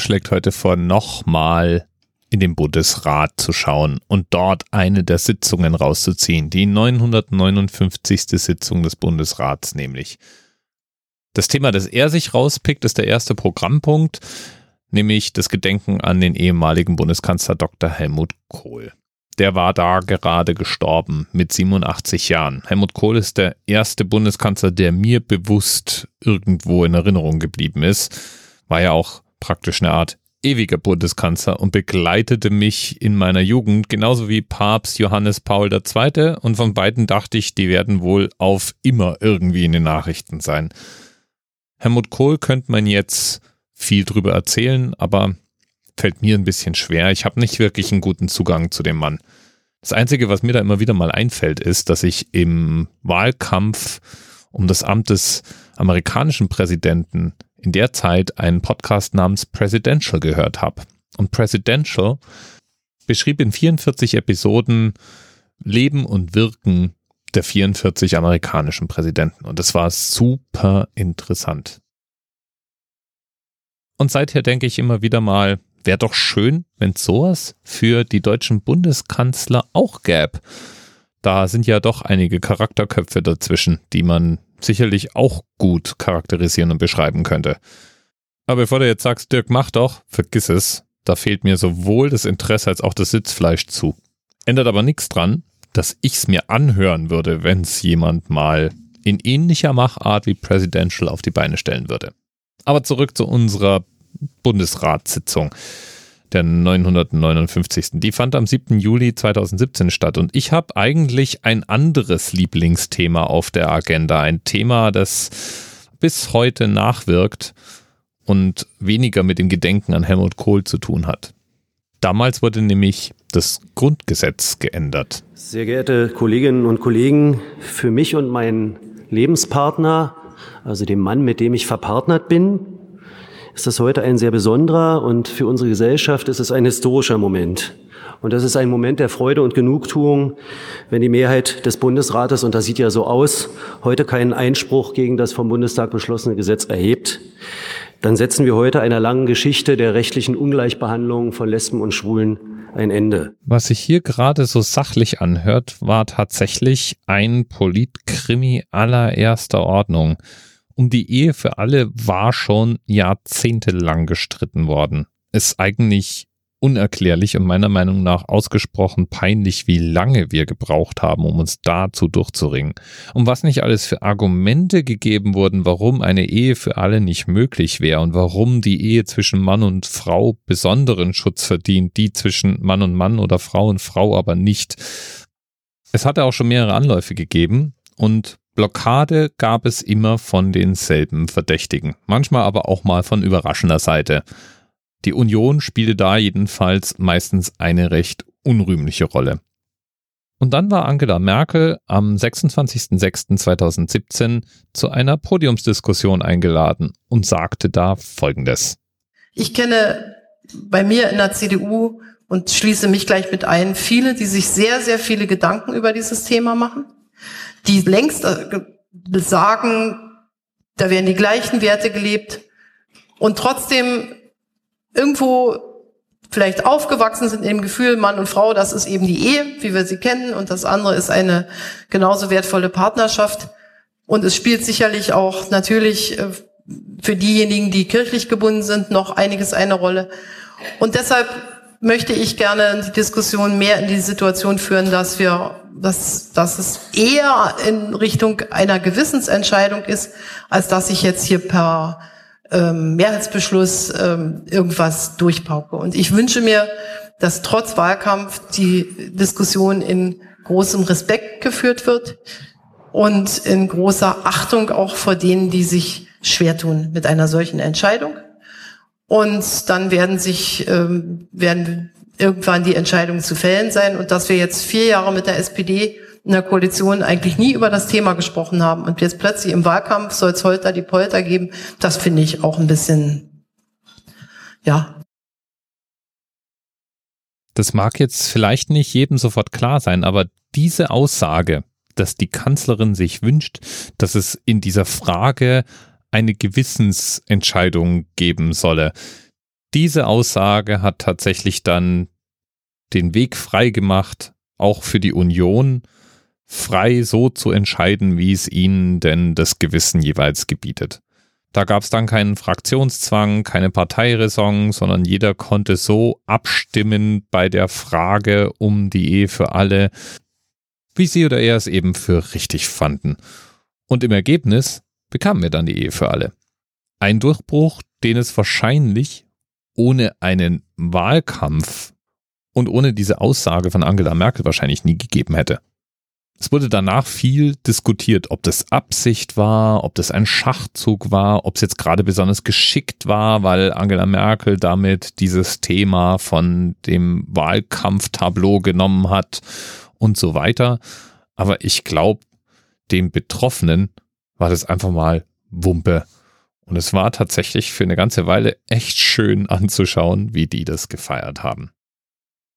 schlägt heute vor, nochmal in den Bundesrat zu schauen und dort eine der Sitzungen rauszuziehen, die 959. Sitzung des Bundesrats nämlich. Das Thema, das er sich rauspickt, ist der erste Programmpunkt, nämlich das Gedenken an den ehemaligen Bundeskanzler Dr. Helmut Kohl. Der war da gerade gestorben mit 87 Jahren. Helmut Kohl ist der erste Bundeskanzler, der mir bewusst irgendwo in Erinnerung geblieben ist. War ja auch praktisch eine Art ewiger Bundeskanzler und begleitete mich in meiner Jugend, genauso wie Papst Johannes Paul II. Und von beiden dachte ich, die werden wohl auf immer irgendwie in den Nachrichten sein. Helmut Kohl könnte man jetzt viel drüber erzählen, aber fällt mir ein bisschen schwer. Ich habe nicht wirklich einen guten Zugang zu dem Mann. Das Einzige, was mir da immer wieder mal einfällt, ist, dass ich im Wahlkampf um das Amt des amerikanischen Präsidenten in der Zeit einen Podcast namens Presidential gehört habe. Und Presidential beschrieb in 44 Episoden Leben und Wirken der 44 amerikanischen Präsidenten. Und das war super interessant. Und seither denke ich immer wieder mal, wäre doch schön, wenn sowas für die deutschen Bundeskanzler auch gäbe. Da sind ja doch einige Charakterköpfe dazwischen, die man sicherlich auch gut charakterisieren und beschreiben könnte. Aber bevor du jetzt sagst, Dirk, mach doch, vergiss es. Da fehlt mir sowohl das Interesse als auch das Sitzfleisch zu. Ändert aber nichts dran, dass ich es mir anhören würde, wenn es jemand mal in ähnlicher Machart wie Presidential auf die Beine stellen würde. Aber zurück zu unserer Bundesratssitzung der 959. Die fand am 7. Juli 2017 statt und ich habe eigentlich ein anderes Lieblingsthema auf der Agenda. Ein Thema, das bis heute nachwirkt und weniger mit dem Gedenken an Helmut Kohl zu tun hat. Damals wurde nämlich das Grundgesetz geändert. Sehr geehrte Kolleginnen und Kollegen, für mich und meinen Lebenspartner, also dem Mann, mit dem ich verpartnert bin, ist das heute ein sehr besonderer und für unsere Gesellschaft ist es ein historischer Moment. Und das ist ein Moment der Freude und Genugtuung, wenn die Mehrheit des Bundesrates, und das sieht ja so aus, heute keinen Einspruch gegen das vom Bundestag beschlossene Gesetz erhebt. Dann setzen wir heute einer langen Geschichte der rechtlichen Ungleichbehandlung von Lesben und Schwulen ein Ende. Was sich hier gerade so sachlich anhört, war tatsächlich ein Politkrimi allererster Ordnung um die Ehe für alle war schon jahrzehntelang gestritten worden. Ist eigentlich unerklärlich und meiner Meinung nach ausgesprochen peinlich, wie lange wir gebraucht haben, um uns dazu durchzuringen. Und was nicht alles für Argumente gegeben wurden, warum eine Ehe für alle nicht möglich wäre und warum die Ehe zwischen Mann und Frau besonderen Schutz verdient, die zwischen Mann und Mann oder Frau und Frau aber nicht. Es hatte auch schon mehrere Anläufe gegeben und Blockade gab es immer von denselben Verdächtigen, manchmal aber auch mal von überraschender Seite. Die Union spielte da jedenfalls meistens eine recht unrühmliche Rolle. Und dann war Angela Merkel am 26.06.2017 zu einer Podiumsdiskussion eingeladen und sagte da Folgendes. Ich kenne bei mir in der CDU und schließe mich gleich mit ein, viele, die sich sehr, sehr viele Gedanken über dieses Thema machen die längst äh, sagen, da werden die gleichen Werte gelebt und trotzdem irgendwo vielleicht aufgewachsen sind im Gefühl, Mann und Frau, das ist eben die Ehe, wie wir sie kennen, und das andere ist eine genauso wertvolle Partnerschaft. Und es spielt sicherlich auch natürlich äh, für diejenigen, die kirchlich gebunden sind, noch einiges eine Rolle. Und deshalb möchte ich gerne die Diskussion mehr in die Situation führen, dass wir, dass, dass es eher in Richtung einer Gewissensentscheidung ist, als dass ich jetzt hier per ähm, Mehrheitsbeschluss ähm, irgendwas durchpauke. Und ich wünsche mir, dass trotz Wahlkampf die Diskussion in großem Respekt geführt wird und in großer Achtung auch vor denen, die sich schwer tun mit einer solchen Entscheidung. Und dann werden sich, ähm, werden irgendwann die Entscheidungen zu fällen sein. Und dass wir jetzt vier Jahre mit der SPD in der Koalition eigentlich nie über das Thema gesprochen haben und jetzt plötzlich im Wahlkampf soll es Holter die Polter geben, das finde ich auch ein bisschen, ja. Das mag jetzt vielleicht nicht jedem sofort klar sein, aber diese Aussage, dass die Kanzlerin sich wünscht, dass es in dieser Frage eine Gewissensentscheidung geben solle. diese Aussage hat tatsächlich dann den Weg frei gemacht, auch für die Union, frei so zu entscheiden, wie es ihnen denn das Gewissen jeweils gebietet. Da gab es dann keinen Fraktionszwang, keine Parteiräson, sondern jeder konnte so abstimmen bei der Frage um die Ehe für alle, wie sie oder er es eben für richtig fanden. Und im Ergebnis bekamen wir dann die Ehe für alle. Ein Durchbruch, den es wahrscheinlich ohne einen Wahlkampf und ohne diese Aussage von Angela Merkel wahrscheinlich nie gegeben hätte. Es wurde danach viel diskutiert, ob das Absicht war, ob das ein Schachzug war, ob es jetzt gerade besonders geschickt war, weil Angela Merkel damit dieses Thema von dem Wahlkampftableau genommen hat und so weiter. Aber ich glaube, dem Betroffenen war das einfach mal Wumpe. Und es war tatsächlich für eine ganze Weile echt schön anzuschauen, wie die das gefeiert haben.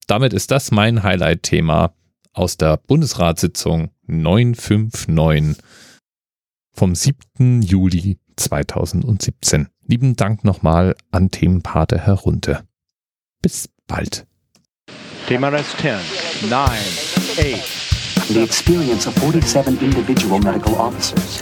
Damit ist das mein Highlight-Thema aus der Bundesratssitzung 959 vom 7. Juli 2017. Lieben Dank nochmal an Themenpate herunter. Bis bald. Thema Rest 10, 9, 8. The experience of 47 individual medical officers.